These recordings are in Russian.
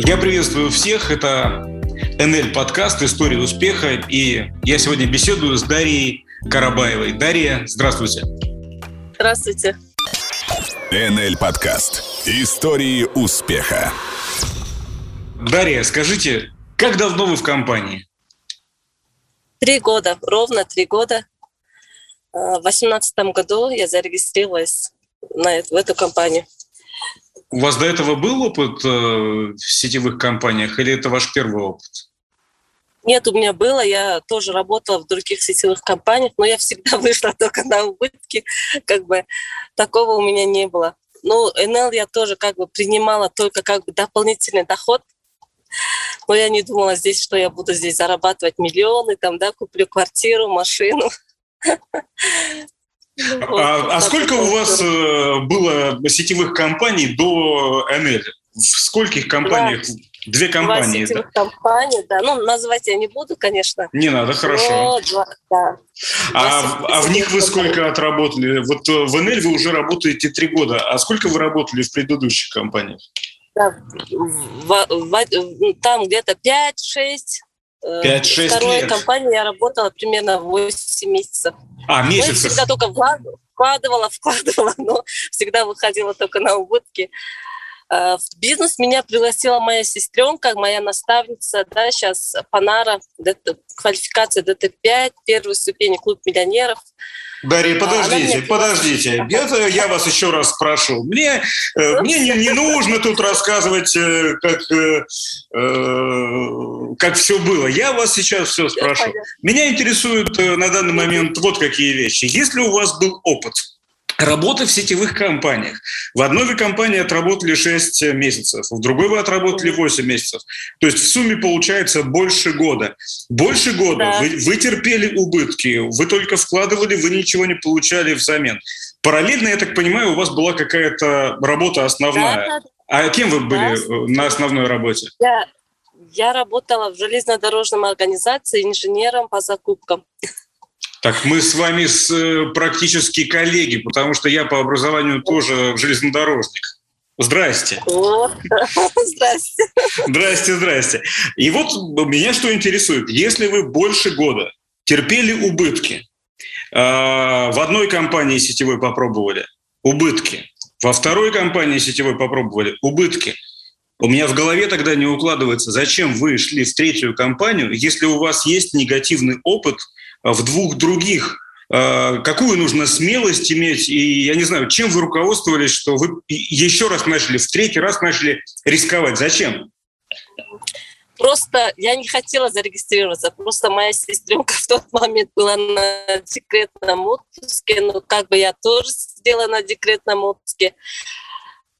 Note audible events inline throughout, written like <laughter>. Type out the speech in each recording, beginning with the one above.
Я приветствую всех. Это НЛ подкаст «История успеха». И я сегодня беседую с Дарьей Карабаевой. Дарья, здравствуйте. Здравствуйте. НЛ подкаст «Истории успеха». Дарья, скажите, как давно вы в компании? Три года, ровно три года. А, в 2018 году я зарегистрировалась на эту, в эту компанию. У вас до этого был опыт э, в сетевых компаниях или это ваш первый опыт? Нет, у меня было, я тоже работала в других сетевых компаниях, но я всегда <laughs> вышла только на убытки, как бы такого у меня не было. Ну, НЛ я тоже как бы принимала только как бы дополнительный доход, но я не думала здесь, что я буду здесь зарабатывать миллионы, там, да, куплю квартиру, машину. <laughs> А, а сколько у вас э, было сетевых компаний до НЛ? В скольких компаниях? Два. Две компании. Два да? компании, да. Ну, назвать я не буду, конечно. Не надо, хорошо. два, да. А, а в них вы сколько отработали? Вот э, в НЛ вы уже работаете три года. А сколько вы работали в предыдущих компаниях? Да, в, в, там где-то 5-6 5-6 Второй лет. компании я работала примерно 8 месяцев. А, месяцев? Ну, всегда только вкладывала, <laughs> вкладывала, но всегда выходила только на убытки. А, в бизнес меня пригласила моя сестренка, моя наставница, да, сейчас Панара, квалификация ДТ-5, первой ступени клуб миллионеров. Дарья, а, подождите, подождите. Это я вас еще раз спрошу. Мне, э, мне не, не нужно тут рассказывать, э, как, э, как все было. Я вас сейчас все спрошу. Меня интересуют на данный момент вот какие вещи. Если у вас был опыт Работа в сетевых компаниях. В одной вы компании отработали 6 месяцев, в другой вы отработали 8 месяцев. То есть в сумме получается больше года. Больше года да. вы, вы терпели убытки, вы только вкладывали, вы ничего не получали взамен. Параллельно, я так понимаю, у вас была какая-то работа основная. Да, да. А кем вы были да. на основной работе? Я, я работала в железнодорожном организации инженером по закупкам. Так мы с вами с, э, практически коллеги, потому что я по образованию тоже железнодорожник. Здрасте. <laughs> Здрасте. Здрасте, здрасте. И вот меня что интересует. Если вы больше года терпели убытки, э, в одной компании сетевой попробовали убытки, во второй компании сетевой попробовали убытки, у меня в голове тогда не укладывается, зачем вы шли в третью компанию, если у вас есть негативный опыт – в двух других. А, какую нужно смелость иметь? И я не знаю, чем вы руководствовались, что вы еще раз начали, в третий раз начали рисковать? Зачем? Просто я не хотела зарегистрироваться. Просто моя сестренка в тот момент была на декретном отпуске. Ну, как бы я тоже сидела на декретном отпуске.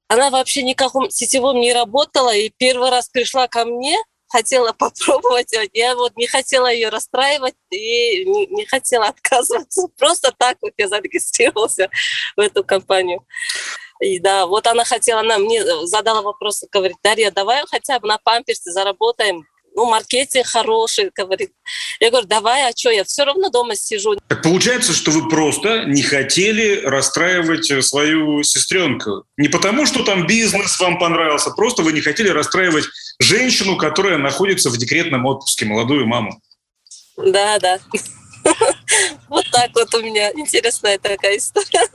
Она вообще никаком сетевом не работала. И первый раз пришла ко мне – хотела <laughs> попробовать. Я вот не хотела ее расстраивать и не, не хотела отказываться. <laughs> Просто так вот я зарегистрировался в эту компанию. И да, вот она хотела, она мне задала вопрос, говорит, Дарья, давай хотя бы на памперсе заработаем ну, маркетинг хороший, говорит. Я говорю, давай, а что, я все равно дома сижу. Так получается, что вы просто не хотели расстраивать свою сестренку. Не потому, что там бизнес вам понравился, просто вы не хотели расстраивать женщину, которая находится в декретном отпуске, молодую маму. Да, да. <laughs> Вот так вот у меня интересная такая история.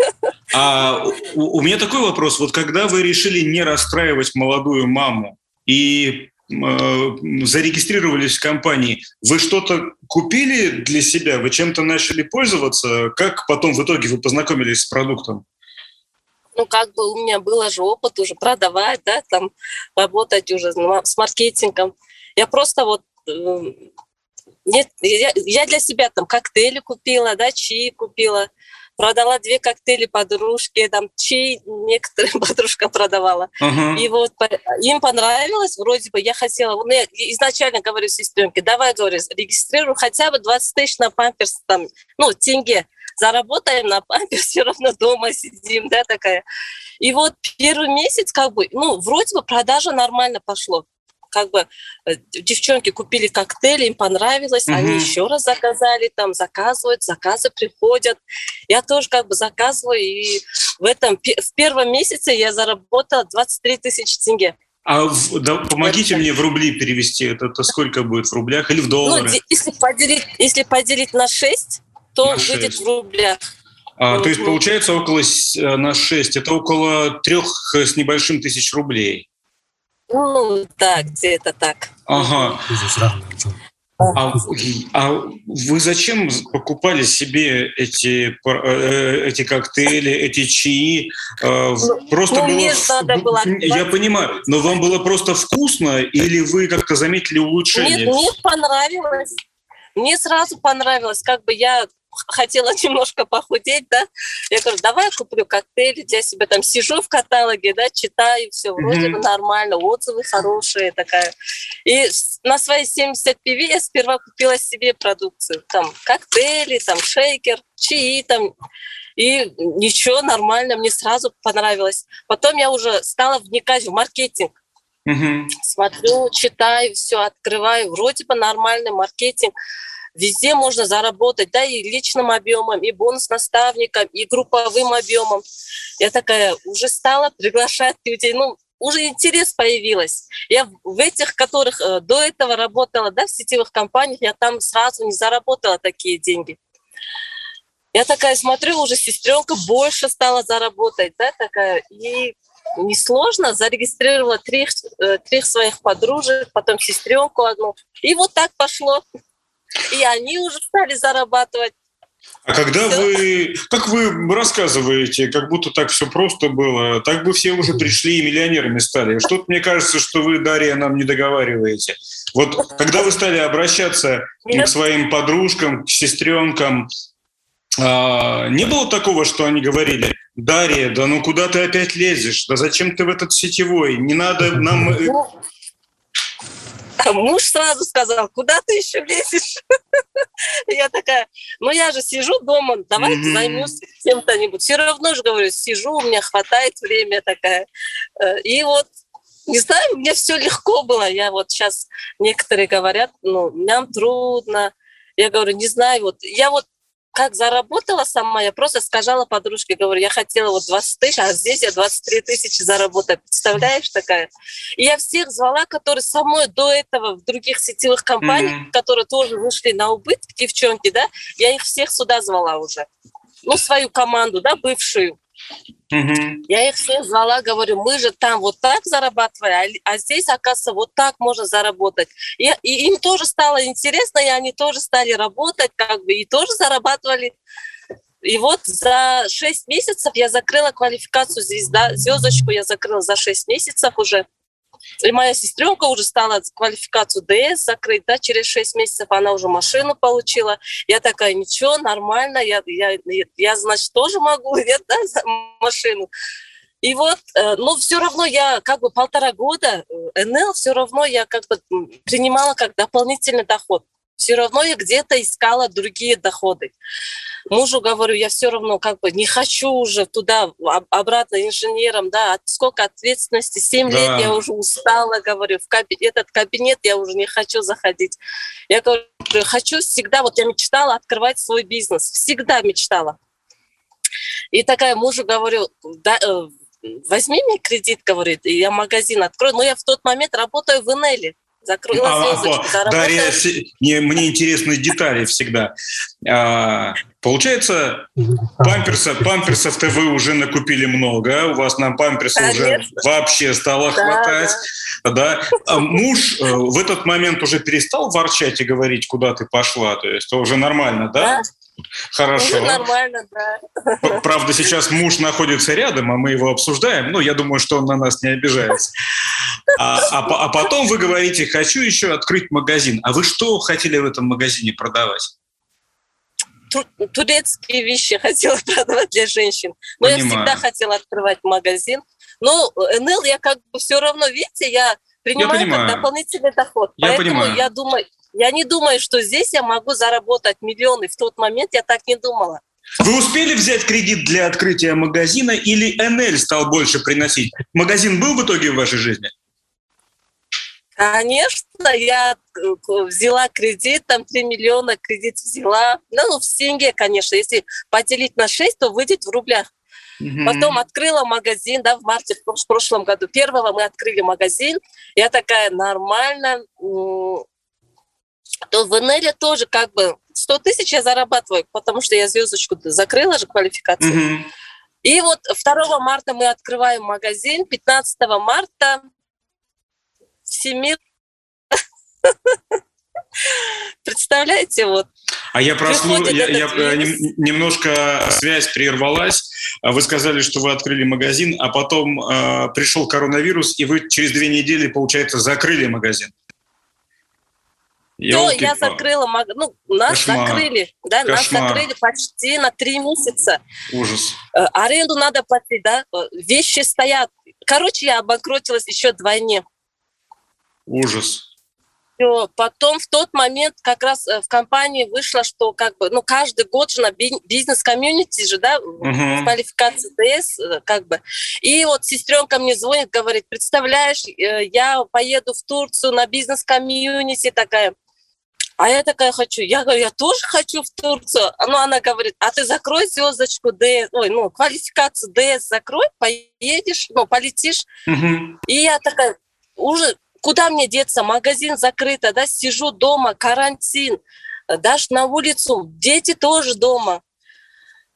А у, у меня такой вопрос. Вот когда вы решили не расстраивать молодую маму и э, зарегистрировались в компании, вы что-то купили для себя? Вы чем-то начали пользоваться? Как потом в итоге вы познакомились с продуктом? Ну, как бы у меня был же опыт уже продавать, да, там, работать уже с маркетингом. Я просто вот нет, я, я для себя там коктейли купила, да, чаи купила, продала две коктейли подружке, там чай некоторым <laughs> подружкам продавала. Uh-huh. И вот им понравилось, вроде бы я хотела, ну, я изначально говорю сестренке, давай, говорю, регистрирую хотя бы 20 тысяч на памперс, там, ну, тенге заработаем на памперс, <laughs> все равно дома сидим, да, такая. И вот первый месяц как бы, ну, вроде бы продажа нормально пошло. Как бы э, девчонки купили коктейли, им понравилось, mm-hmm. они еще раз заказали, там заказывают, заказы приходят. Я тоже как бы заказываю, и в этом, в первом месяце я заработала 23 тысячи тенге. А в, да, помогите мне в рубли перевести. Это, это сколько будет в рублях или в доллары? Ну, если поделить, если поделить на 6, то выйдет 6. в рублях. А, то есть получается около э, на 6. Это около трех с небольшим тысяч рублей. Ну, да, где-то так. Ага. А, а вы зачем покупали себе эти, э, эти коктейли, эти чаи? Э, в- Просто ну, было... мне надо было Я понимаю, но вам было просто вкусно или вы как-то заметили улучшение? Нет, мне понравилось. Мне сразу понравилось, как бы я хотела <laughs> немножко похудеть, да, я говорю, давай куплю коктейли для себя, там сижу в каталоге, да, читаю, все вроде Мгм. бы нормально, отзывы хорошие, такая. И на свои 70 пиви я сперва купила себе продукцию, там, коктейли, там, шейкер, чаи, там, и ничего, нормально, мне сразу понравилось. Потом я уже стала вникать в маркетинг, Мгм. смотрю, читаю, все открываю, вроде бы нормальный маркетинг. Везде можно заработать, да, и личным объемом, и бонус наставником, и групповым объемом. Я такая уже стала приглашать людей, ну, уже интерес появилась. Я в этих, которых э, до этого работала, да, в сетевых компаниях, я там сразу не заработала такие деньги. Я такая смотрю, уже сестренка больше стала заработать, да, такая, и несложно, зарегистрировала трех, э, трех своих подружек, потом сестренку одну. И вот так пошло. И они уже стали зарабатывать. А когда Всё. вы, как вы рассказываете, как будто так все просто было, так бы все уже пришли и миллионерами стали. Что-то мне кажется, что вы, Дарья, нам не договариваете. Вот когда вы стали обращаться к Нет. своим подружкам, к сестренкам, а, не было такого, что они говорили, Дарья, да ну куда ты опять лезешь? Да зачем ты в этот сетевой? Не надо нам... а <laughs> муж сразу сказал, куда ты еще лезешь? <laughs> Я такая, ну я же сижу дома, давайте Мгм. займусь чем-то-нибудь. Все равно же, говорю, сижу, у меня хватает времени такая. Э, И вот, не знаю, мне все легко было. Я вот сейчас, некоторые говорят, ну, нам трудно. Я говорю, не знаю, вот я вот как заработала сама, я просто сказала подружке, говорю, я хотела вот 20 тысяч, а здесь я 23 тысячи заработаю. Представляешь, такая? И я всех звала, которые со мной до этого в других сетевых компаниях, Мгм. которые тоже вышли на убытки, девчонки, да, я их всех сюда звала уже. Ну, свою команду, да, бывшую. Я их всех звала, говорю, мы же там вот так зарабатывали, а а здесь, оказывается, вот так можно заработать. И, и им тоже стало интересно, и они тоже стали работать, как бы, и тоже зарабатывали. И вот за 6 месяцев я закрыла квалификацию звезда, звездочку я закрыла за 6 месяцев уже. И моя сестренка уже стала квалификацию ДС закрыть, да, через 6 месяцев она уже машину получила. Я такая, ничего, нормально, я, я, я значит, тоже могу, <laughs> я, да, машину. И вот, э, но все равно я как бы полтора года э, НЛ, все равно я как бы принимала как дополнительный доход. Все равно я где-то искала другие доходы. Мужу говорю, я все равно как бы не хочу уже туда об- обратно инженером, да, сколько ответственности, 7 Да. лет я уже устала, говорю, в кабинет, этот кабинет я уже не хочу заходить. Я говорю, хочу всегда, вот я мечтала открывать свой бизнес, всегда мечтала. И такая мужу говорю, да, э, возьми мне кредит, говорит, и я магазин открою. Но я в тот момент работаю в Инеле. Закрыла А, звездочку, а. Дарья, все- не, мне интересны детали всегда. А, получается, памперса, памперсов-то вы уже накупили много, у вас на памперсы уже Конечно. вообще стало Да, хватать. Да. А муж э, в этот момент уже перестал ворчать и говорить, куда ты пошла, то есть уже нормально, да? Да, Хорошо. уже нормально, да. Правда, сейчас муж находится рядом, а мы его обсуждаем. Ну, я думаю, что он на нас не обижается. А, а а потом вы говорите, хочу еще открыть магазин. А вы что хотели в этом магазине продавать? Ту- турецкие вещи <laughs> хотела продавать для женщин. Но я Понимаю. всегда хотела открывать магазин. Но НЛ я как бы все равно, видите, я принимаю понимаю. как дополнительный доход. Я Поэтому понимаю. я думаю, я не думаю, что здесь я могу заработать миллионы. В тот момент я так не думала. Вы успели взять кредит для открытия магазина или НЛ стал больше приносить? Магазин был в итоге в вашей жизни? Конечно, я э, взяла кредит, там 3 миллиона кредит взяла. Ну, в тенге, конечно. Если поделить на 6, то выйдет в рублях. Угу. Потом открыла магазин, да, в марте в прошлом году. Первого мы открыли магазин. Я такая, нормально. То в НЛ тоже как бы 100 тысяч я зарабатываю, потому что я звездочку закрыла же квалификацию. Угу. И вот 2 марта мы открываем магазин, 15 марта Всемир <laughs> Представляете, вот. А я прослу... я, я, немножко связь прервалась. Вы сказали, что вы открыли магазин, а потом э, пришел коронавирус, и вы через две недели, получается, закрыли магазин. То я закрыла, ну, нас Кошмар. закрыли, да, Кошмар. нас закрыли почти на три месяца. Ужас. Э, аренду надо платить, да, э, вещи стоят. Короче, я обанкротилась еще двойне. Ужас все. Потом в тот момент как раз э, в компании вышло, что как бы, ну, каждый год же на бизнес-комьюнити же, да, uh-huh. квалификация ДС, как бы. И вот сестренка мне звонит, говорит, представляешь, я поеду в Турцию на бизнес-комьюнити, такая, а я такая хочу. Я говорю, я тоже хочу в Турцию. Ну, она говорит, а ты закрой звездочку ДС, ой, ну, квалификацию ДС закрой, поедешь, ну, полетишь. Угу. И я такая, уже куда мне деться? Магазин закрыт, да, сижу дома, карантин, даже на улицу, дети тоже дома.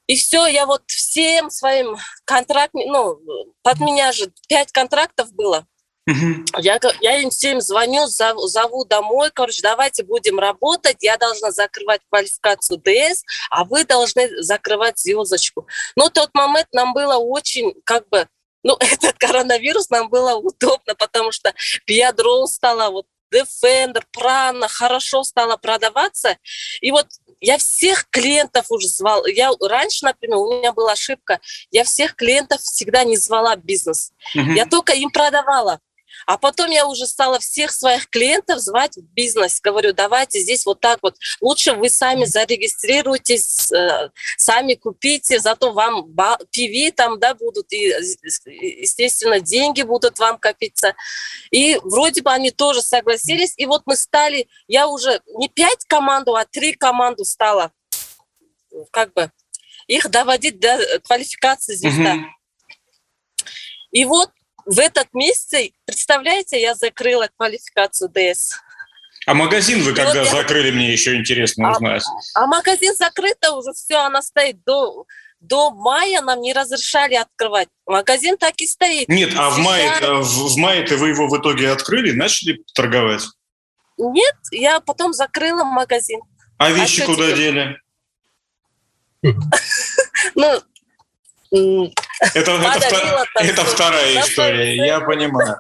И все, я вот всем своим контрактам, ну, под меня же пять контрактов было. Я, я им всем звоню, зову, зову домой, короче, давайте будем работать, я должна закрывать квалификацию ДС, а вы должны закрывать звездочку. Но тот момент нам было очень, как бы, ну, <laughs> этот коронавирус нам было удобно, потому что Пиадрол стала вот Defender, Prana хорошо стала продаваться. И вот я всех клиентов уже звал. Я раньше, например, у меня была ошибка. Я всех клиентов всегда не звала в бизнес. Uh-huh. Я только им продавала. А потом я уже стала всех своих клиентов звать в бизнес. Говорю, давайте здесь вот так вот. Лучше вы сами зарегистрируйтесь, э, сами купите, зато вам PV там, да, будут, и, естественно, деньги будут вам копиться. И вроде бы они тоже согласились. И вот мы стали, я уже не пять команду, а три команду стала как бы их доводить до квалификации здесь, mm-hmm. И вот в этот месяц, представляете, я закрыла квалификацию ДС. А магазин вы когда вот закрыли, я... мне еще интересно а, узнать. А, а магазин закрыт, уже все, она стоит до, до мая нам не разрешали открывать. Магазин так и стоит. Нет, а в мае, в, в мае-то вы его в итоге открыли, начали торговать? Нет, я потом закрыла магазин. А вещи а куда теперь? дели? <laughs> Ну, это, это, это вторая история, я понимаю.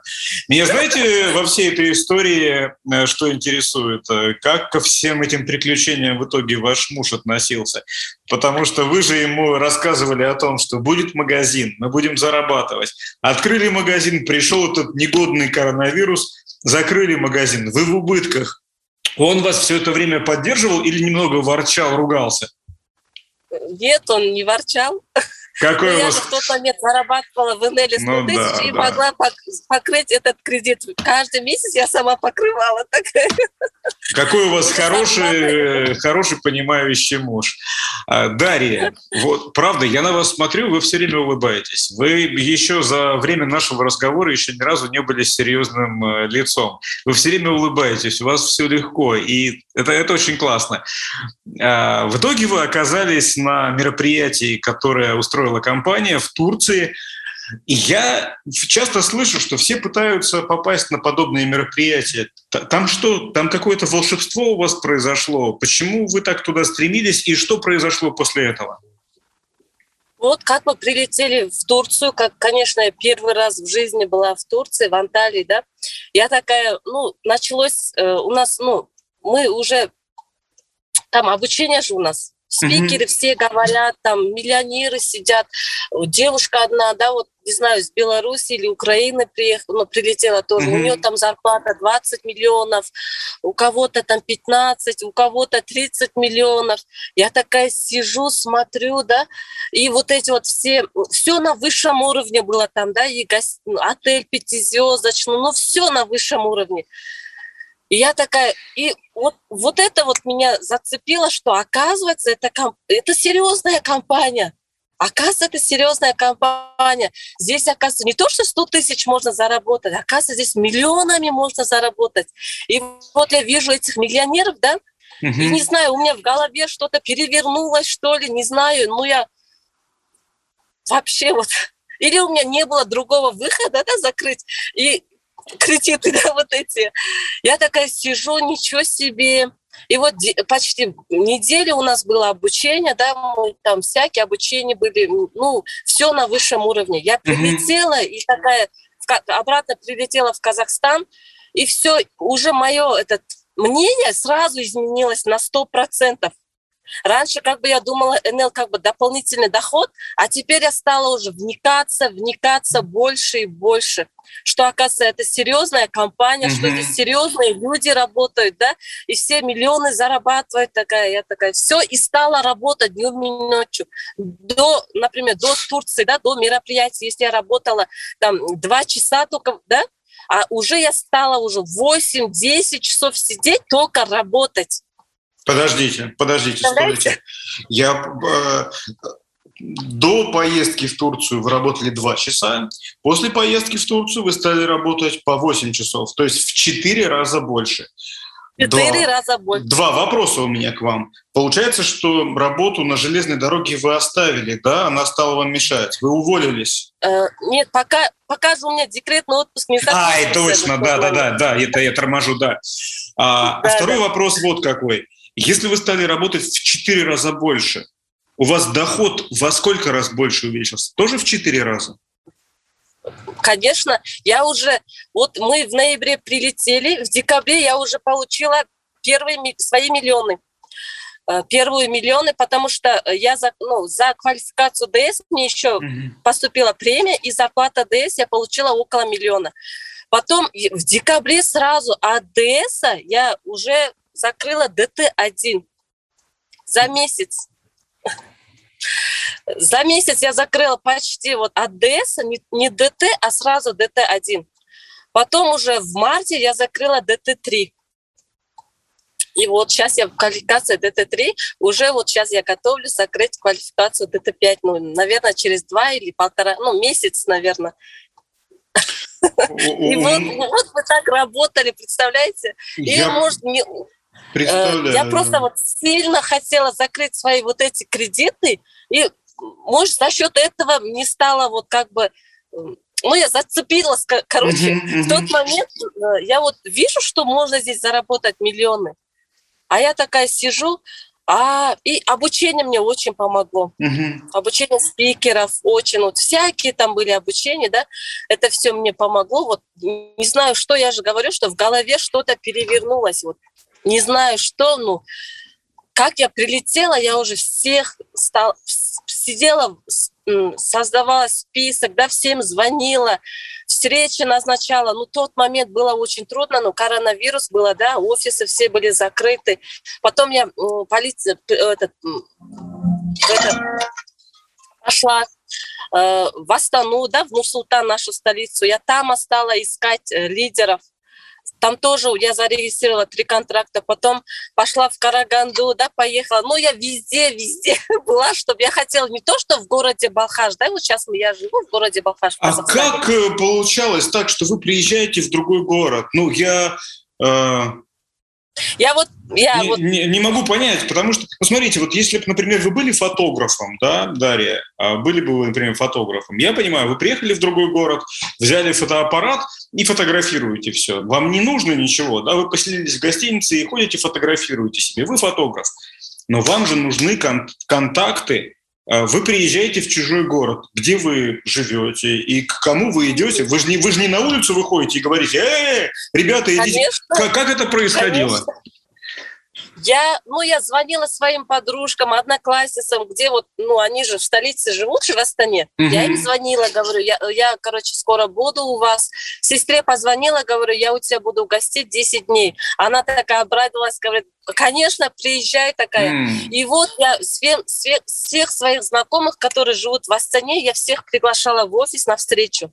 Меня, знаете, во всей этой истории э, что интересует? Э, как ко всем этим приключениям в итоге ваш муж относился? Потому что вы же ему рассказывали о том, что будет магазин, мы будем зарабатывать. Открыли магазин, пришел этот негодный коронавирус, закрыли магазин, вы в убытках. Он вас все это время поддерживал или немного ворчал, ругался? Нет, он не ворчал. Какой у вас... Я в тот момент зарабатывала в НЛ 100 ну, тысяч да, и да. могла покрыть этот кредит. Каждый месяц я сама покрывала. Какой у вас хороший, хороший понимающий муж. А, Дарья, вот, правда, я на вас смотрю, вы все время улыбаетесь. Вы еще за время нашего разговора еще ни разу не были серьезным э, лицом. Вы все время улыбаетесь, у вас все легко, и это, это очень классно. А, в итоге вы оказались на мероприятии, которое устроило устроила компания в Турции. И я часто слышу, что все пытаются попасть на подобные мероприятия. Там что? Там какое-то волшебство у вас произошло? Почему вы так туда стремились? И что произошло после этого? Вот как мы прилетели в Турцию, как, конечно, я первый раз в жизни была в Турции, в Анталии, да. Я такая, ну, началось э, у нас, ну, мы уже, там обучение же у нас Спикеры mm-hmm. все говорят, там миллионеры сидят. Девушка одна, да, вот не знаю, из Беларуси или Украины приехала, ну, прилетела тоже. Mm-hmm. У нее там зарплата 20 миллионов, у кого-то там 15, у кого-то 30 миллионов. Я такая сижу, смотрю, да, и вот эти вот все, все на высшем уровне было там, да, и гость, ну, отель пятизвездочный, ну, все на высшем уровне. И я такая, и вот, вот это вот меня зацепило, что оказывается, это, это серьезная компания. Оказывается, это серьезная компания. Здесь, оказывается, не то, что 100 тысяч можно заработать, оказывается, здесь миллионами можно заработать. И вот я вижу этих миллионеров, да, угу. и не знаю, у меня в голове что-то перевернулось, что ли, не знаю, ну я вообще вот... Или у меня не было другого выхода, да, закрыть и кредиты, <laughs> да, вот эти. Я такая сижу, ничего себе, и вот почти неделю у нас было обучение, да, мы там всякие обучения были, ну, все на высшем уровне. Я прилетела и такая обратно прилетела в Казахстан, и все, уже мое этот мнение сразу изменилось на сто процентов. Раньше как бы я думала, НЛ как бы дополнительный доход, а теперь я стала уже вникаться, вникаться больше и больше, что, оказывается, это серьезная компания, mm-hmm. что здесь серьезные люди работают, да, и все миллионы зарабатывают, такая, я такая, все, и стала работать днем и ночью. До, например, до Турции, да, до мероприятий, если я работала там два часа только, да, а уже я стала уже 8-10 часов сидеть, только работать. Подождите, подождите, стойте. Я э, до поездки в Турцию вы работали 2 часа, после поездки в Турцию вы стали работать по 8 часов, то есть в 4 раза больше. Четыре раза больше. Два вопроса у меня к вам. Получается, что работу на железной дороге вы оставили, да? Она стала вам мешать. Вы уволились? Э, нет, пока, пока же у меня декретный отпуск не закончился. Ай, точно, да, да, да, да, это я торможу, да. А, да, второй да. вопрос вот какой. Если вы стали работать в 4 раза больше, у вас доход во сколько раз больше увеличился? Тоже в 4 раза? Конечно, я уже, вот мы в ноябре прилетели, в декабре я уже получила первые свои миллионы э, первые миллионы, потому что я за, ну, за квалификацию ДС мне еще mm-hmm. поступила премия, и зарплата ДС я получила около миллиона. Потом в декабре сразу от ДС я уже закрыла ДТ-1 за месяц. За месяц я закрыла почти вот от ДС, не, не ДТ, а сразу ДТ-1. Потом уже в марте я закрыла ДТ-3. И вот сейчас я в квалификации ДТ-3, уже вот сейчас я готовлюсь закрыть квалификацию ДТ-5, ну, наверное, через два или полтора, ну, месяц, наверное. И вот, вот мы так работали, представляете? Или, может, не, Представляю. Я просто вот сильно хотела закрыть свои вот эти кредиты, и, может, за счет этого не стало вот как бы ну, я зацепилась, короче. Uh-huh, uh-huh. В тот момент э, я вот вижу, что можно здесь заработать миллионы. А я такая сижу, а, и обучение мне очень помогло. Uh-huh. Обучение спикеров очень, вот всякие там были обучения, да, это все мне помогло. Вот не знаю, что я же говорю, что в голове что-то перевернулось. Вот не знаю что, ну, как я прилетела, я уже всех стал, сидела, создавала список, да, всем звонила, встречи назначала. Ну, тот момент было очень трудно, но коронавирус было, да, офисы все были закрыты. Потом я полиция, этот, этот, пошла э, в Астану, да, в Нур-Султан, нашу столицу. Я там стала искать э, лидеров там тоже я зарегистрировала три контракта, потом пошла в Караганду, да, поехала. Ну, я везде, везде <laughs> была, чтобы я хотела не то, что в городе Балхаш, да, вот сейчас я живу в городе Балхаш. А как э, получалось так, что вы приезжаете в другой город? Ну, я... Э... Я вот я не, вот... Не, не могу понять, потому что, ну, смотрите, вот если бы, например, вы были фотографом, да, Дарья, а были бы вы, например, фотографом, я понимаю, вы приехали в другой город, взяли фотоаппарат и фотографируете все. Вам не нужно ничего, да, вы поселились в гостинице и ходите, фотографируете себе. Вы фотограф. Но вам же нужны кон- контакты, вы приезжаете в чужой город, где вы живете и к кому вы идете. Вы же не, вы же не на улицу выходите и говорите, э, ребята, идите. Как, как это происходило? Конечно. Я, ну, я звонила своим подружкам, одноклассницам, где вот, ну, они же в столице живут, же в Астане. Mm-hmm. Я им звонила, говорю, я, я, короче, скоро буду у вас. Сестре позвонила, говорю, я у тебя буду гостить 10 дней. Она такая обрадовалась, говорит, конечно, приезжай такая. Mm. И вот я всех, всех своих знакомых, которые живут в Астане, я всех приглашала в офис на встречу.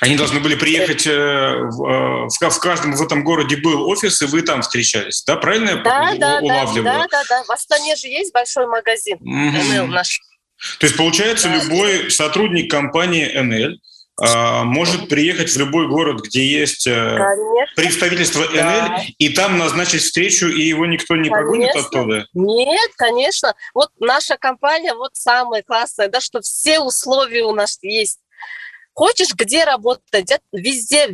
Они должны были приехать э, в, э, в, каждом в этом городе был офис, и вы там встречались, да? Правильно да, я да, улавливаю? Да, да, да. В Астане же есть большой магазин mm-hmm. наш. То есть, получается, да. любой сотрудник компании НЛ а, может приехать в любой город, где есть э, конечно. представительство да. НЛ, и там назначить встречу, и его никто не конечно. погонит оттуда? Нет, конечно. Вот наша компания вот самая классная, да, что все условия у нас есть. Хочешь, где работать? Везде,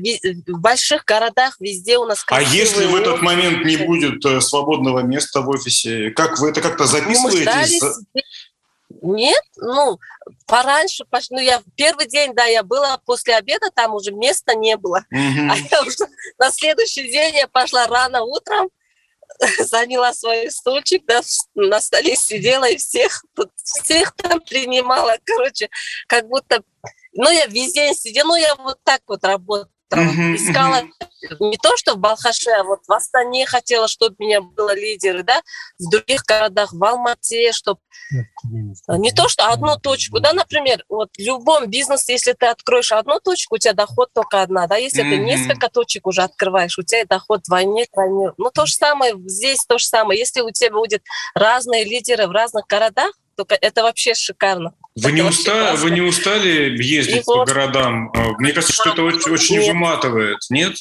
в больших городах, везде у нас А если в этот момент не будет э, свободного места в офисе, как вы это как-то записываете? Ну, нет, ну, пораньше, ну, я первый день, да, я была после обеда, там уже места не было. Mm-hmm. А я уже <laughs> на следующий день я пошла рано утром, <laughs> заняла свой стульчик, да, на столе сидела и всех, всех там принимала, короче, как будто, ну, я весь день сидела, ну, я вот так вот работала Uh-huh, искала uh-huh. не то, что в Балхаше, а вот в Астане хотела, чтобы у меня было лидеры, да, в других городах, в Алмате, чтобы не то, что одну точку, да, например, вот в любом бизнесе, если ты откроешь одну точку, у тебя доход только одна, да, если uh-huh. ты несколько точек уже открываешь, у тебя доход двойне, тройне. Ну, то же самое, здесь то же самое. Если у тебя будет разные лидеры в разных городах, то это вообще шикарно. Вы не, уста... вы не устали ездить и по вот... городам? А, мне кажется, что это очень, очень нет. выматывает, нет?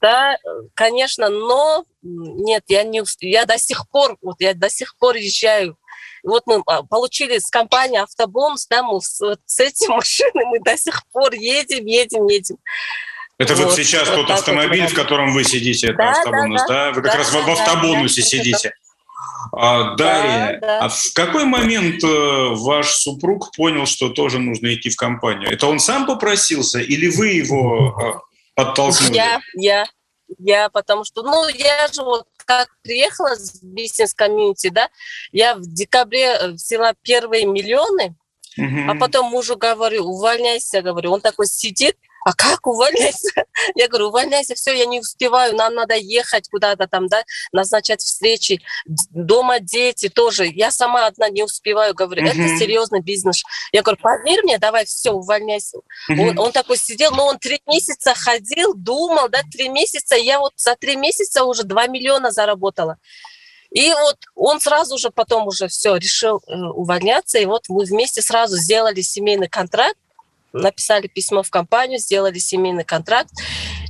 Да, конечно, но нет, я не я до сих пор, вот я до сих пор езжаю. Вот мы а, получили с компании автобонус, да, мы с, с этим <laughs> машиной мы до сих пор едем, едем, едем. Это вот, вот сейчас вот тот автомобиль, вот, в котором вы сидите, это да, автобонус, да? да? Вы как да, раз да, в автобонусе да, сидите. А, Дарья, да, да. а в какой момент э, ваш супруг понял, что тоже нужно идти в компанию? Это он сам попросился или вы его подтолкнули? Я, я, я, потому что, ну, я же вот как приехала с бизнес-комьюнити, да, я в декабре э, взяла первые миллионы, угу. а потом мужу говорю, увольняйся, говорю, он такой сидит, а как увольняйся? <laughs> Я говорю, увольняйся, все, я не успеваю, нам надо ехать куда-то там, да, назначать встречи, дома дети тоже. Я сама одна не успеваю, говорю, это серьезный бизнес. Я говорю, поверь мне, давай, все, увольняйся. Он, он такой сидел, но он три месяца ходил, думал, да, три месяца, я вот за три месяца уже два миллиона заработала. И вот он сразу же потом уже все решил э, увольняться, и вот мы вместе сразу сделали семейный контракт, написали письмо в компанию, сделали семейный контракт.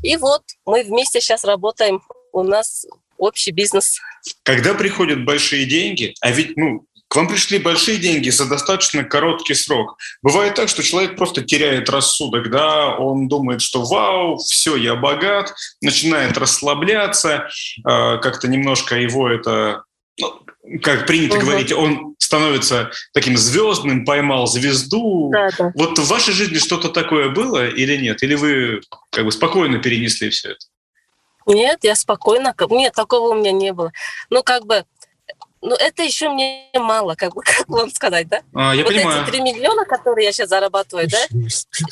И вот мы вместе сейчас работаем. У нас общий бизнес. Когда приходят большие деньги, а ведь ну, к вам пришли большие деньги за достаточно короткий срок. Бывает так, что человек просто теряет рассудок, да, он думает, что вау, все, я богат, начинает расслабляться, э, как-то немножко его это ну, как принято угу. говорить, он становится таким звездным, поймал звезду. Да, да. Вот в вашей жизни что-то такое было или нет? Или вы как бы спокойно перенесли все это? Нет, я спокойно. Нет, такого у меня не было. Ну, как бы, ну, это еще мне мало, как бы, <laughs> как вам сказать, да? А, я вот понимаю. эти 3 миллиона, которые я сейчас зарабатываю, да,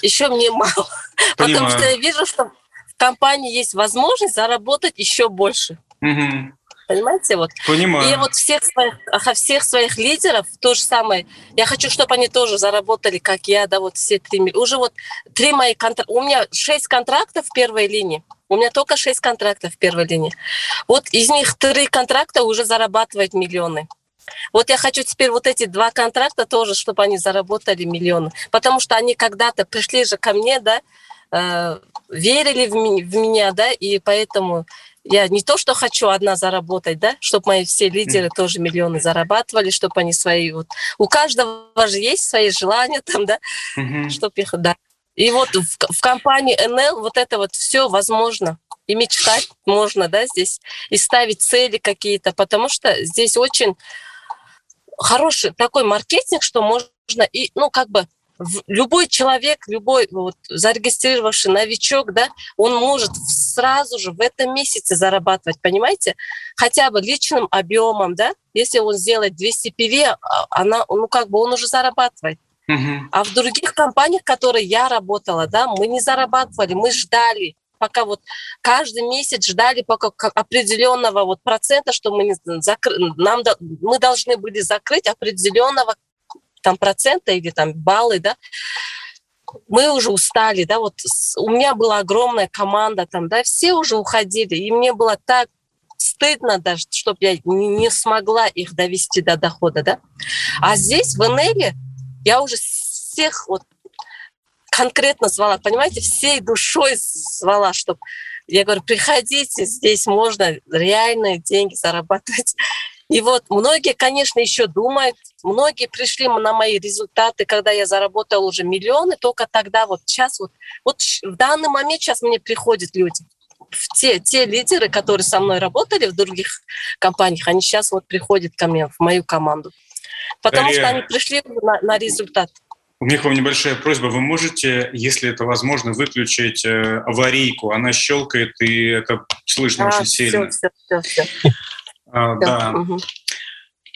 еще мне мало. <laughs> Понимаю. Потому что я вижу, что в компании есть возможность заработать еще больше. Угу. Понимаете? Вот. Понимаю. И вот всех своих, всех своих лидеров то же самое. Я хочу, чтобы они тоже заработали, как я, да, вот все три. Уже вот три мои контракта. У меня шесть контрактов в первой линии. У меня только шесть контрактов в первой линии. Вот из них три контракта уже зарабатывают миллионы. Вот я хочу теперь вот эти два контракта тоже, чтобы они заработали миллионы. Потому что они когда-то пришли же ко мне, да, э, верили в, ми- в меня, да, и поэтому я не то, что хочу одна заработать, да, чтобы мои все лидеры тоже миллионы зарабатывали, чтобы они свои вот... У каждого же есть свои желания там, да, mm-hmm. чтобы их... Да. И вот в, в компании НЛ вот это вот все возможно. И мечтать можно, да, здесь, и ставить цели какие-то, потому что здесь очень хороший такой маркетинг, что можно и, ну, как бы любой человек, любой вот, зарегистрировавший новичок, да, он может сразу же в этом месяце зарабатывать, понимаете? Хотя бы личным объемом, да, если он сделает 200 PV, а, она, ну как бы он уже зарабатывает. А в других компаниях, в которые я работала, да, мы не зарабатывали, мы ждали, пока вот каждый месяц ждали пока определенного вот процента, что мы не закры... нам мы должны были закрыть определенного там процента или там баллы, да, мы уже устали, да, вот у меня была огромная команда там, да, все уже уходили, и мне было так стыдно даже, чтобы я не смогла их довести до дохода, да. А здесь в Энеле Я уже всех вот конкретно звала, понимаете, всей душой звала, чтобы я говорю, приходите, здесь можно реальные деньги зарабатывать. И вот многие, конечно, еще думают, многие пришли на мои результаты, когда я заработала уже миллионы, только тогда вот сейчас вот, вот в данный момент сейчас мне приходят люди. Те, те лидеры, которые со мной работали в других компаниях, они сейчас вот приходят ко мне, в мою команду. Потому Дарья, что они пришли на, на результат. У меня к вам небольшая просьба. Вы можете, если это возможно, выключить э, аварийку? Она щелкает, и это слышно а, очень сильно. Все, все, все, все. А, да. Угу.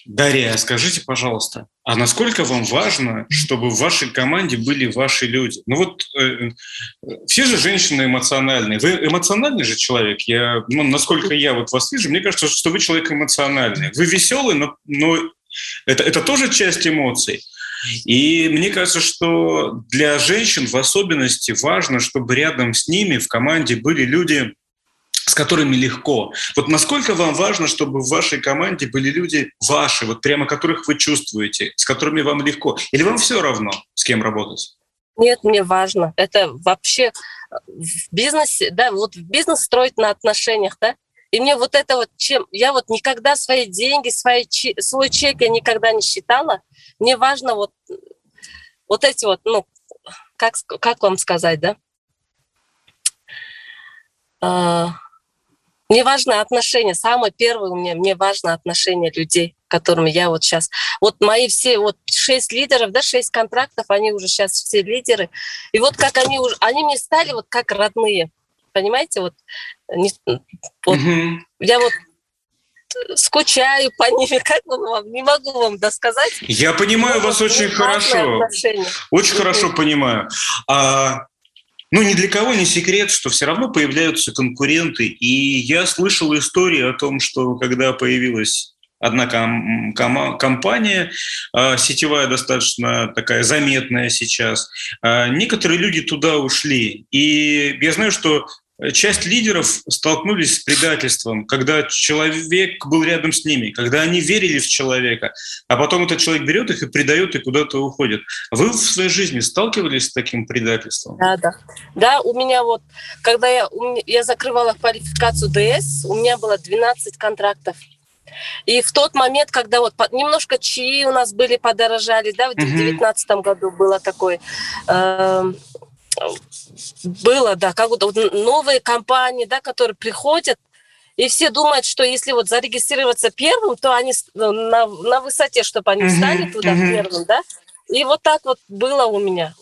Дарья, скажите, пожалуйста, а насколько вам важно, чтобы в вашей команде были ваши люди? Ну вот э, все же женщины эмоциональные. Вы эмоциональный же человек. Я, ну, насколько я вот вас вижу, мне кажется, что вы человек эмоциональный. Вы веселый, но, но это, это тоже часть эмоций. И мне кажется, что для женщин в особенности важно, чтобы рядом с ними в команде были люди, с которыми легко. Вот насколько вам важно, чтобы в вашей команде были люди ваши, вот прямо которых вы чувствуете, с которыми вам легко? Или вам все равно, с кем работать? Нет, мне важно. Это вообще в бизнесе, да, вот бизнес строить на отношениях, да, и мне вот это вот, чем я вот никогда свои деньги, свои, свой чек я никогда не считала. Мне важно вот, вот эти вот, ну, как, как вам сказать, да? Мне важно отношения. Самое первое у меня, мне важно отношения людей, которыми я вот сейчас... Вот мои все, вот шесть лидеров, да, шесть контрактов, они уже сейчас все лидеры. И вот как они уже... Они мне стали вот как родные понимаете, вот, не, вот угу. я вот скучаю по ним, <laughs> как вам, не могу вам досказать. Я понимаю вас очень хорошо, отношения. очень хорошо понимаю. А, ну, ни для кого не секрет, что все равно появляются конкуренты. И я слышал истории о том, что когда появилась одна ком- ком- компания, э, сетевая достаточно такая заметная сейчас, э, некоторые люди туда ушли. И я знаю, что часть лидеров столкнулись с предательством, когда человек был рядом с ними, когда они верили в человека, а потом этот человек берет их и предает и куда-то уходит. Вы в своей жизни сталкивались с таким предательством? Да, да. Да, у меня вот, когда я, я закрывала квалификацию ДС, у меня было 12 контрактов. И в тот момент, когда вот немножко чаи у нас были, подорожали, да, в 2019 году было такое, э, было, да, как будто вот новые компании, да, которые приходят, и все думают, что если вот зарегистрироваться первым, то они ну, на, на высоте, чтобы они встали uh-huh, туда uh-huh. первым, да. И вот так вот было у меня.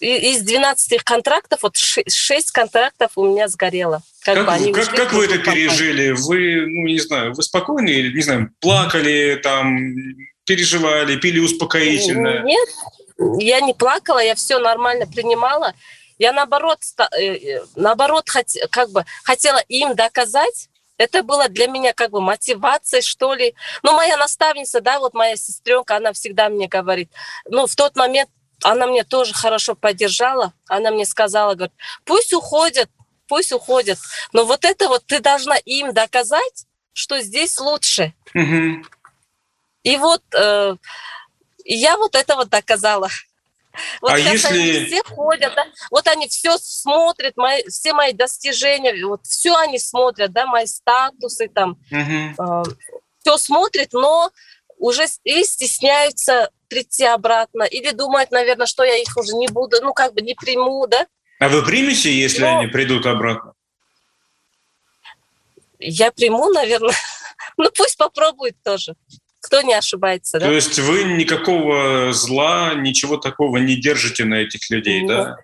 И, из 12 контрактов, вот 6 контрактов у меня сгорело. Как, как, бы они как, как вы это пережили? Вы, ну, не знаю, вы спокойны или, не знаю, плакали, там, переживали, пили успокоительное? Нет, я не плакала, я все нормально принимала. Я наоборот, э, э, наоборот как бы хотела им доказать, это было для меня как бы мотивацией, что ли. Ну, моя наставница, да, вот моя сестренка, она всегда мне говорит, ну, в тот момент она мне тоже хорошо поддержала, она мне сказала, говорит, пусть уходят, пусть уходят, но вот это вот ты должна им доказать, что здесь лучше. Угу. И вот э, я вот это вот доказала. Вот а если... они все ходят, да? вот они все смотрят, мои, все мои достижения, вот все они смотрят, да, мои статусы там, угу. э, все смотрят, но уже и стесняются прийти обратно, или думают, наверное, что я их уже не буду, ну, как бы не приму, да. А вы примете, если но... они придут обратно? Я приму, наверное. <laughs> ну, пусть попробует тоже кто не ошибается. Да? То есть вы никакого зла, ничего такого не держите на этих людей, Нет. да?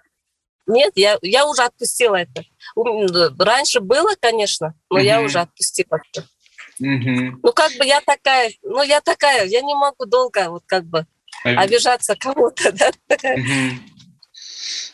Нет, я, я уже отпустила это. Раньше было, конечно, но угу. я уже отпустила это. Угу. Ну, как бы я такая, ну, я такая, я не могу долго вот как бы а... обижаться кому-то, да? Угу.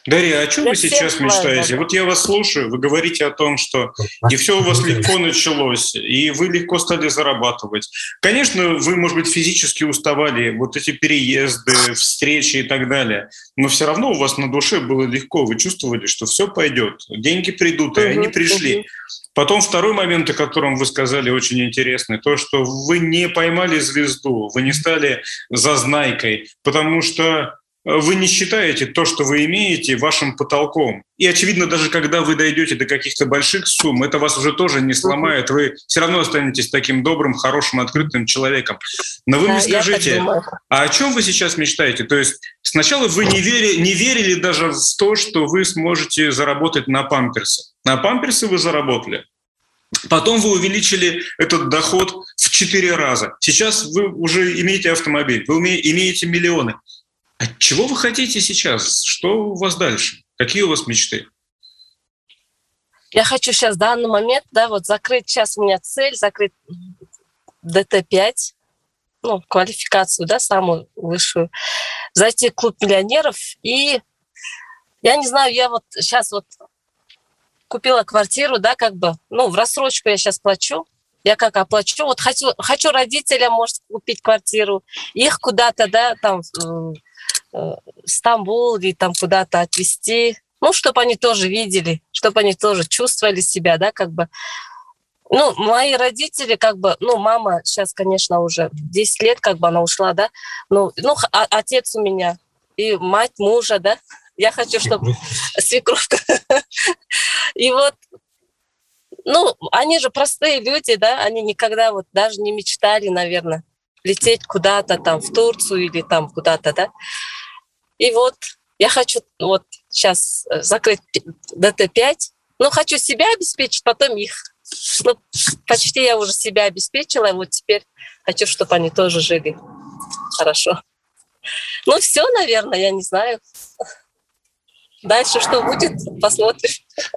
Дарья, о чем вы сейчас мечтаете? Вот я вас слушаю, вы говорите о том, что и все у вас легко началось, и вы легко стали зарабатывать. Конечно, вы, может быть, физически уставали, вот эти переезды, встречи и так далее, но все равно у вас на душе было легко, вы чувствовали, что все пойдет, деньги придут, и угу, они пришли. Угу. Потом второй момент, о котором вы сказали, очень интересный, то, что вы не поймали звезду, вы не стали зазнайкой, потому что вы не считаете то, что вы имеете, вашим потолком. И, очевидно, даже когда вы дойдете до каких-то больших сумм, это вас уже тоже не сломает. Вы все равно останетесь таким добрым, хорошим, открытым человеком. Но вы да, мне скажите, а о чем вы сейчас мечтаете? То есть сначала вы не, вери, не верили даже в то, что вы сможете заработать на памперсы. На памперсы вы заработали. Потом вы увеличили этот доход в четыре раза. Сейчас вы уже имеете автомобиль, вы имеете миллионы. А чего вы хотите сейчас? Что у вас дальше? Какие у вас мечты? Я хочу сейчас в данный момент, да, вот закрыть, сейчас у меня цель, закрыть ДТ-5, ну, квалификацию, да, самую высшую, зайти в клуб миллионеров и, я не знаю, я вот сейчас вот купила квартиру, да, как бы, ну, в рассрочку я сейчас плачу, я как оплачу, вот хочу, хочу родителям, может, купить квартиру, их куда-то, да, там, Э, Стамбул или там куда-то отвезти, ну, чтобы они тоже видели, чтобы они тоже чувствовали себя, да, как бы. Ну, мои родители, как бы, ну, мама сейчас, конечно, уже 10 лет, как бы она ушла, да, ну, ну а, отец у меня и мать мужа, да, я хочу, чтобы свекровка. <laughs> И вот, ну, они же простые люди, да, они никогда вот даже не мечтали, наверное, лететь куда-то там в Турцию или там куда-то, да. И вот я хочу вот сейчас э, закрыть ДТ-5, но хочу себя обеспечить, потом их. Ну, почти я уже себя обеспечила, и вот теперь хочу, чтобы они тоже жили хорошо. Ну, все, наверное, я не знаю. Дальше что будет, посмотрим.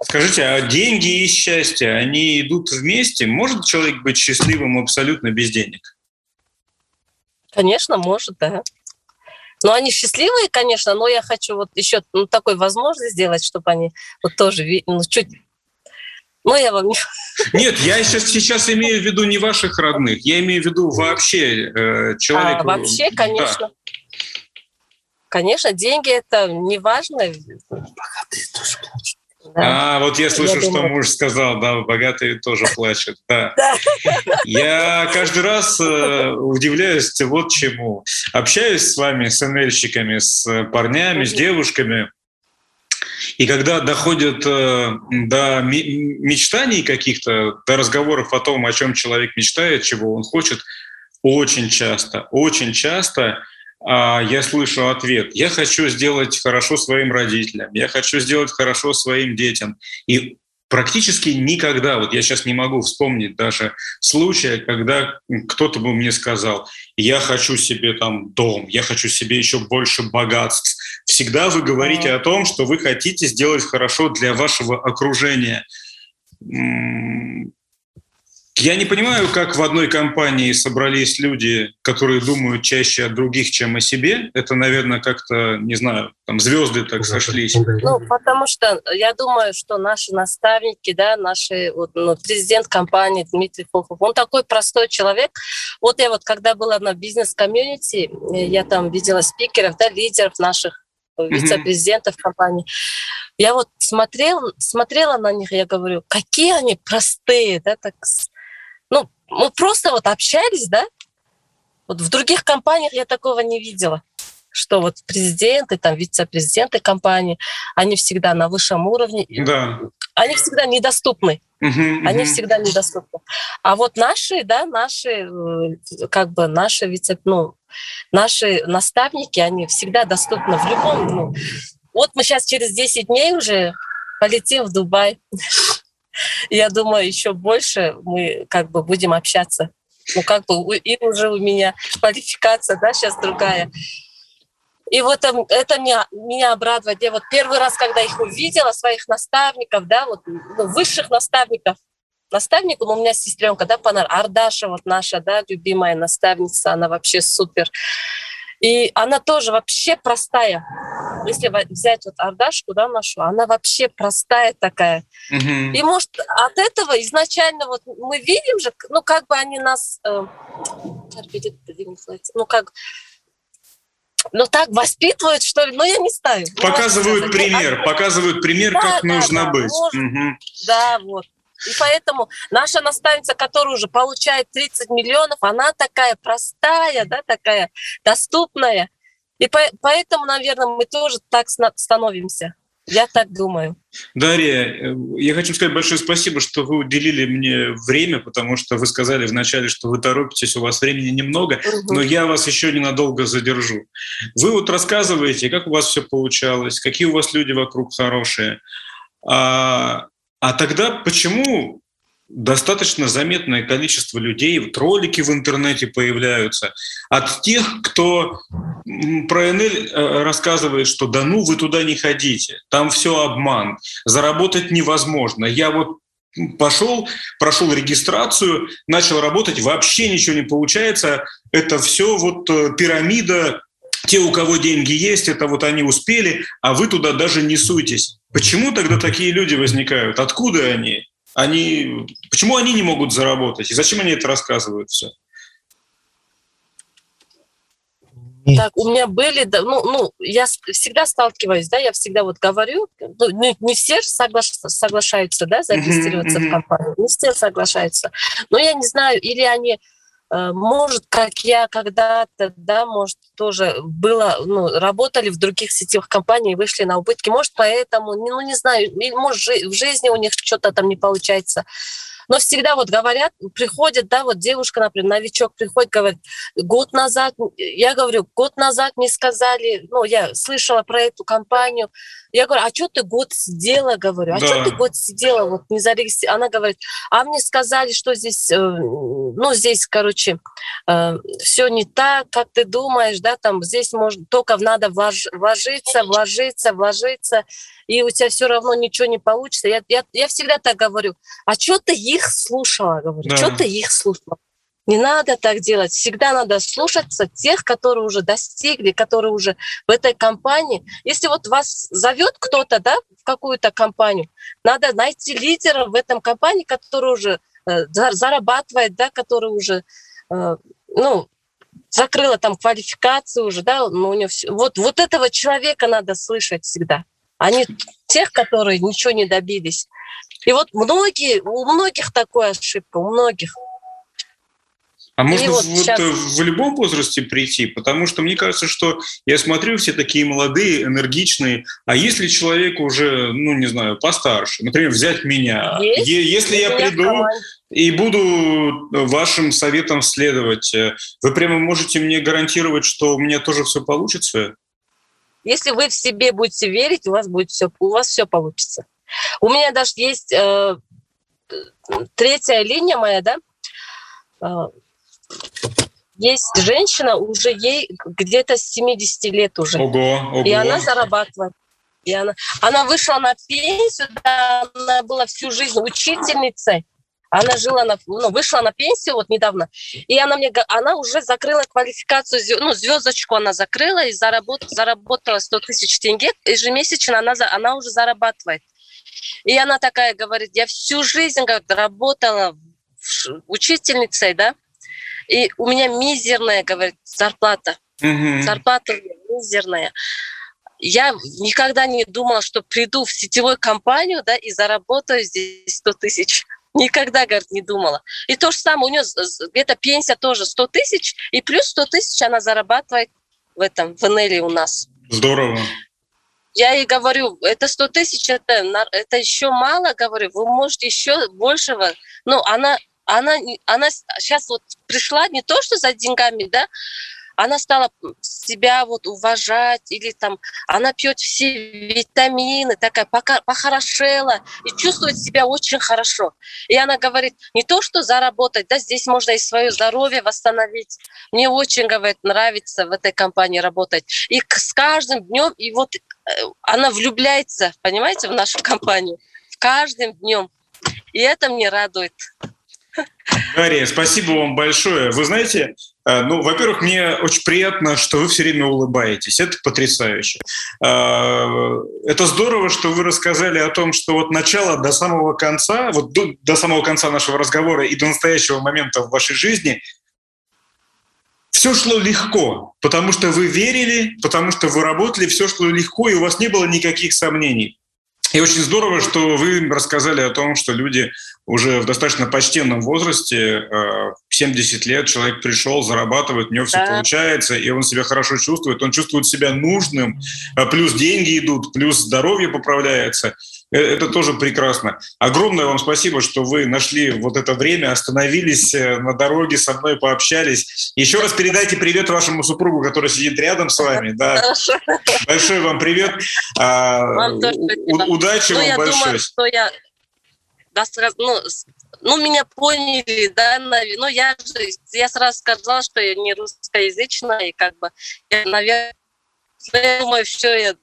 Скажите, а деньги и счастье, они идут вместе? Может человек быть счастливым абсолютно без денег? Конечно, может, да. Но они счастливые, конечно, но я хочу вот еще ну, такой возможность сделать, чтобы они вот тоже ну, чуть ну, я вам <laughs> Нет, я сейчас, сейчас имею в виду не ваших родных, я имею в виду вообще э, человека. А, вообще, конечно. Да. Конечно, деньги это не важно. Богатые тоже плачут. Да. А, вот я слышу, я что думаю... муж сказал, да, богатые тоже плачут. <laughs> Да. Я каждый раз э, удивляюсь вот чему. Общаюсь с вами, с НЛьщиками, с парнями, с девушками. И когда доходят э, до мечтаний каких-то, до разговоров о том, о чем человек мечтает, чего он хочет, очень часто, очень часто – я слышу ответ. Я хочу сделать хорошо своим родителям, я хочу сделать хорошо своим детям. И практически никогда, вот я сейчас не могу вспомнить даже случая, когда кто-то бы мне сказал, я хочу себе там дом, я хочу себе еще больше богатств. Всегда вы говорите о том, что вы хотите сделать хорошо для вашего окружения. Я не понимаю, как в одной компании собрались люди, которые думают чаще о других, чем о себе. Это, наверное, как-то, не знаю, там звезды так сошлись. Ну, потому что я думаю, что наши наставники, да, наши, вот, ну, президент компании Дмитрий Фохов, он такой простой человек. Вот я вот, когда была на бизнес-комьюнити, я там видела спикеров, да, лидеров наших вице-президентов mm-hmm. компании. Я вот смотрела, смотрела на них, я говорю, какие они простые, да, так мы просто вот общались, да, вот в других компаниях я такого не видела, что вот президенты, там вице-президенты компании, они всегда на высшем уровне, да. они всегда недоступны. Uh-huh, Они всегда недоступны. А вот наши, да, наши, э, как бы наши вице, ну, наши наставники, они всегда доступны в любом, ну, вот мы сейчас через 10 дней уже полетим в Дубай. Я думаю, еще больше мы как бы будем общаться. Ну, как бы и уже у меня квалификация, да, сейчас другая. И вот это меня, меня обрадовало. Я вот первый раз, когда их увидела, своих наставников, да, вот ну, высших наставников, наставник, ну, у меня сестренка, да, Панар, Ардаша, вот наша, да, любимая наставница, она вообще супер. И она тоже вообще простая. Если взять вот Ардашку, да, нашу, она вообще простая такая. Угу. И может от этого изначально вот мы видим же, ну как бы они нас, э, ну как, ну так воспитывают, что ли, ну я не знаю. Показывают пример, показывают пример, да, как да, нужно да, быть. Может, угу. Да, вот. И поэтому наша наставница, которая уже получает 30 миллионов, она такая простая, да, такая доступная. И по, поэтому, наверное, мы тоже так становимся. Я так думаю. Дарья, э, я хочу сказать большое спасибо, что вы уделили мне время, потому что вы сказали вначале, что вы торопитесь, у вас времени немного, угу. но я вас еще ненадолго задержу. Вы вот рассказываете, как у вас все получалось, какие у вас люди вокруг хорошие. А, а тогда почему достаточно заметное количество людей, вот ролики в интернете появляются от тех, кто про НЛ э, рассказывает, что да ну вы туда не ходите, там все обман, заработать невозможно. Я вот пошел, прошел регистрацию, начал работать, вообще ничего не получается. Это все вот э, пирамида те, у кого деньги есть, это вот они успели, а вы туда даже не суйтесь. Почему тогда такие люди возникают? Откуда они? они, почему они не могут заработать и зачем они это рассказывают все? Так, у меня были, ну, ну, я всегда сталкиваюсь, да, я всегда вот говорю, ну, не, все соглаш, соглашаются, да, зарегистрироваться uh-huh. в компанию, не все соглашаются, но я не знаю, или они может, как я когда-то, да, может, тоже было, ну, работали в других сетевых компаниях, вышли на убытки, может, поэтому, ну, не знаю, может, в жизни у них что-то там не получается. Но всегда вот говорят, приходят, да, вот девушка, например, новичок приходит, говорит, год назад, я говорю, год назад мне сказали, ну, я слышала про эту компанию, я говорю, а что ты год сидела, говорю, а да. что ты год сидела, вот не зарегистрировала? Она говорит, а мне сказали, что здесь, э, ну, здесь, короче, э, все не так, как ты думаешь, да, там здесь можно, только надо вложиться, вложиться, вложиться, и у тебя все равно ничего не получится. Я, я, я всегда так говорю, а что ты их слушала, говорю, да. что ты их слушала? Не надо так делать. Всегда надо слушаться тех, которые уже достигли, которые уже в этой компании. Если вот вас зовет кто-то да, в какую-то компанию, надо найти лидера в этом компании, который уже э, зарабатывает, да, который уже э, ну, закрыла там квалификацию уже, да, но у него все. Вот, вот этого человека надо слышать всегда, а не тех, которые ничего не добились. И вот многие, у многих такая ошибка, у многих – а можно вот, вот сейчас... в любом возрасте прийти? Потому что мне кажется, что я смотрю, все такие молодые, энергичные. А если человек уже, ну, не знаю, постарше, например, взять меня, Есть? если я приду и буду вашим советам следовать, э, вы прямо можете мне гарантировать, что у меня тоже все получится? Если вы в себе будете верить, у вас будет все, у вас все получится. У меня даже есть э, третья линия моя, да, э, есть женщина, уже ей где-то 70 лет уже. Ого, ого. И она зарабатывает. И она, она вышла на пенсию, да, она была всю жизнь учительницей. Она жила на, ну, вышла на пенсию вот недавно, и она мне, она уже закрыла квалификацию, ну, звездочку она закрыла и заработ, заработала 100 тысяч тенге, ежемесячно она, она уже зарабатывает. И она такая говорит, я всю жизнь как работала учительницей, да, и у меня мизерная, говорит, зарплата. Угу. Зарплата мизерная. Я никогда не думала, что приду в сетевую компанию да, и заработаю здесь 100 тысяч. Никогда, говорит, не думала. И то же самое, у нее где-то пенсия тоже 100 тысяч, и плюс 100 тысяч она зарабатывает в этом, в НЛ у нас. Здорово. Я ей говорю, это 100 тысяч, это, это еще мало, говорю, вы можете еще большего. Ну, она она, она сейчас вот пришла не то, что за деньгами, да, она стала себя вот уважать, или там она пьет все витамины, такая похорошела и чувствует себя очень хорошо. И она говорит, не то, что заработать, да, здесь можно и свое здоровье восстановить. Мне очень, говорит, нравится в этой компании работать. И с каждым днем, и вот э, она влюбляется, понимаете, в нашу компанию. Каждым днем. И это мне радует. Дарья, спасибо вам большое. Вы знаете, ну, во-первых, мне очень приятно, что вы все время улыбаетесь. Это потрясающе. Э, это здорово, что вы рассказали о том, что вот начало до самого конца, вот до, до самого конца нашего разговора и до настоящего момента в вашей жизни все шло легко, потому что вы верили, потому что вы работали, все шло легко, и у вас не было никаких сомнений. И очень здорово, что вы рассказали о том, что люди уже в достаточно почтенном возрасте, 70 э, лет, человек пришел, зарабатывает, у него все да. получается, и он себя хорошо чувствует, он чувствует себя нужным, э, плюс деньги идут, плюс здоровье поправляется. Э, это тоже прекрасно. Огромное вам спасибо, что вы нашли вот это время, остановились на дороге, со мной пообщались. Еще раз передайте привет вашему супругу, который сидит рядом с вами. Да. Большой вам привет. А, вам тоже Удачи ну, вам я большое. Думаю, что я ну, ну, меня поняли, да, ну, я же, я сразу сказала, что я не русскоязычная, и как бы, я, наверное, я думаю, все, я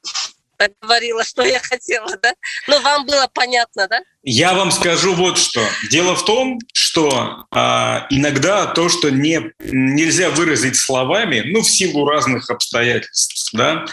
говорила, что я хотела, да? Но вам было понятно, да? Я вам скажу вот что. Дело в том, что а, иногда то, что не, нельзя выразить словами, ну, в силу разных обстоятельств, да,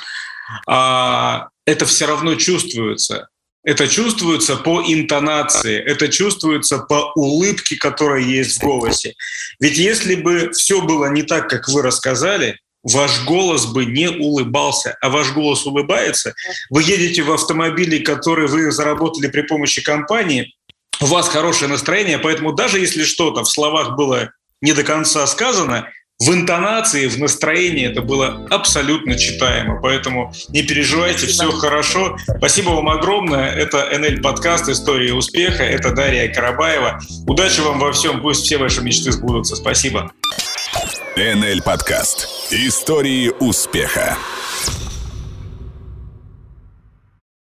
а, это все равно чувствуется. Это чувствуется по интонации, это чувствуется по улыбке, которая есть в голосе. Ведь если бы все было не так, как вы рассказали, ваш голос бы не улыбался, а ваш голос улыбается. Вы едете в автомобиле, который вы заработали при помощи компании, у вас хорошее настроение, поэтому даже если что-то в словах было не до конца сказано, в интонации, в настроении это было абсолютно читаемо. Поэтому не переживайте, Спасибо. все хорошо. Спасибо вам огромное. Это НЛ подкаст «История успеха». Это Дарья Карабаева. Удачи вам во всем. Пусть все ваши мечты сбудутся. Спасибо. НЛ подкаст «Истории успеха».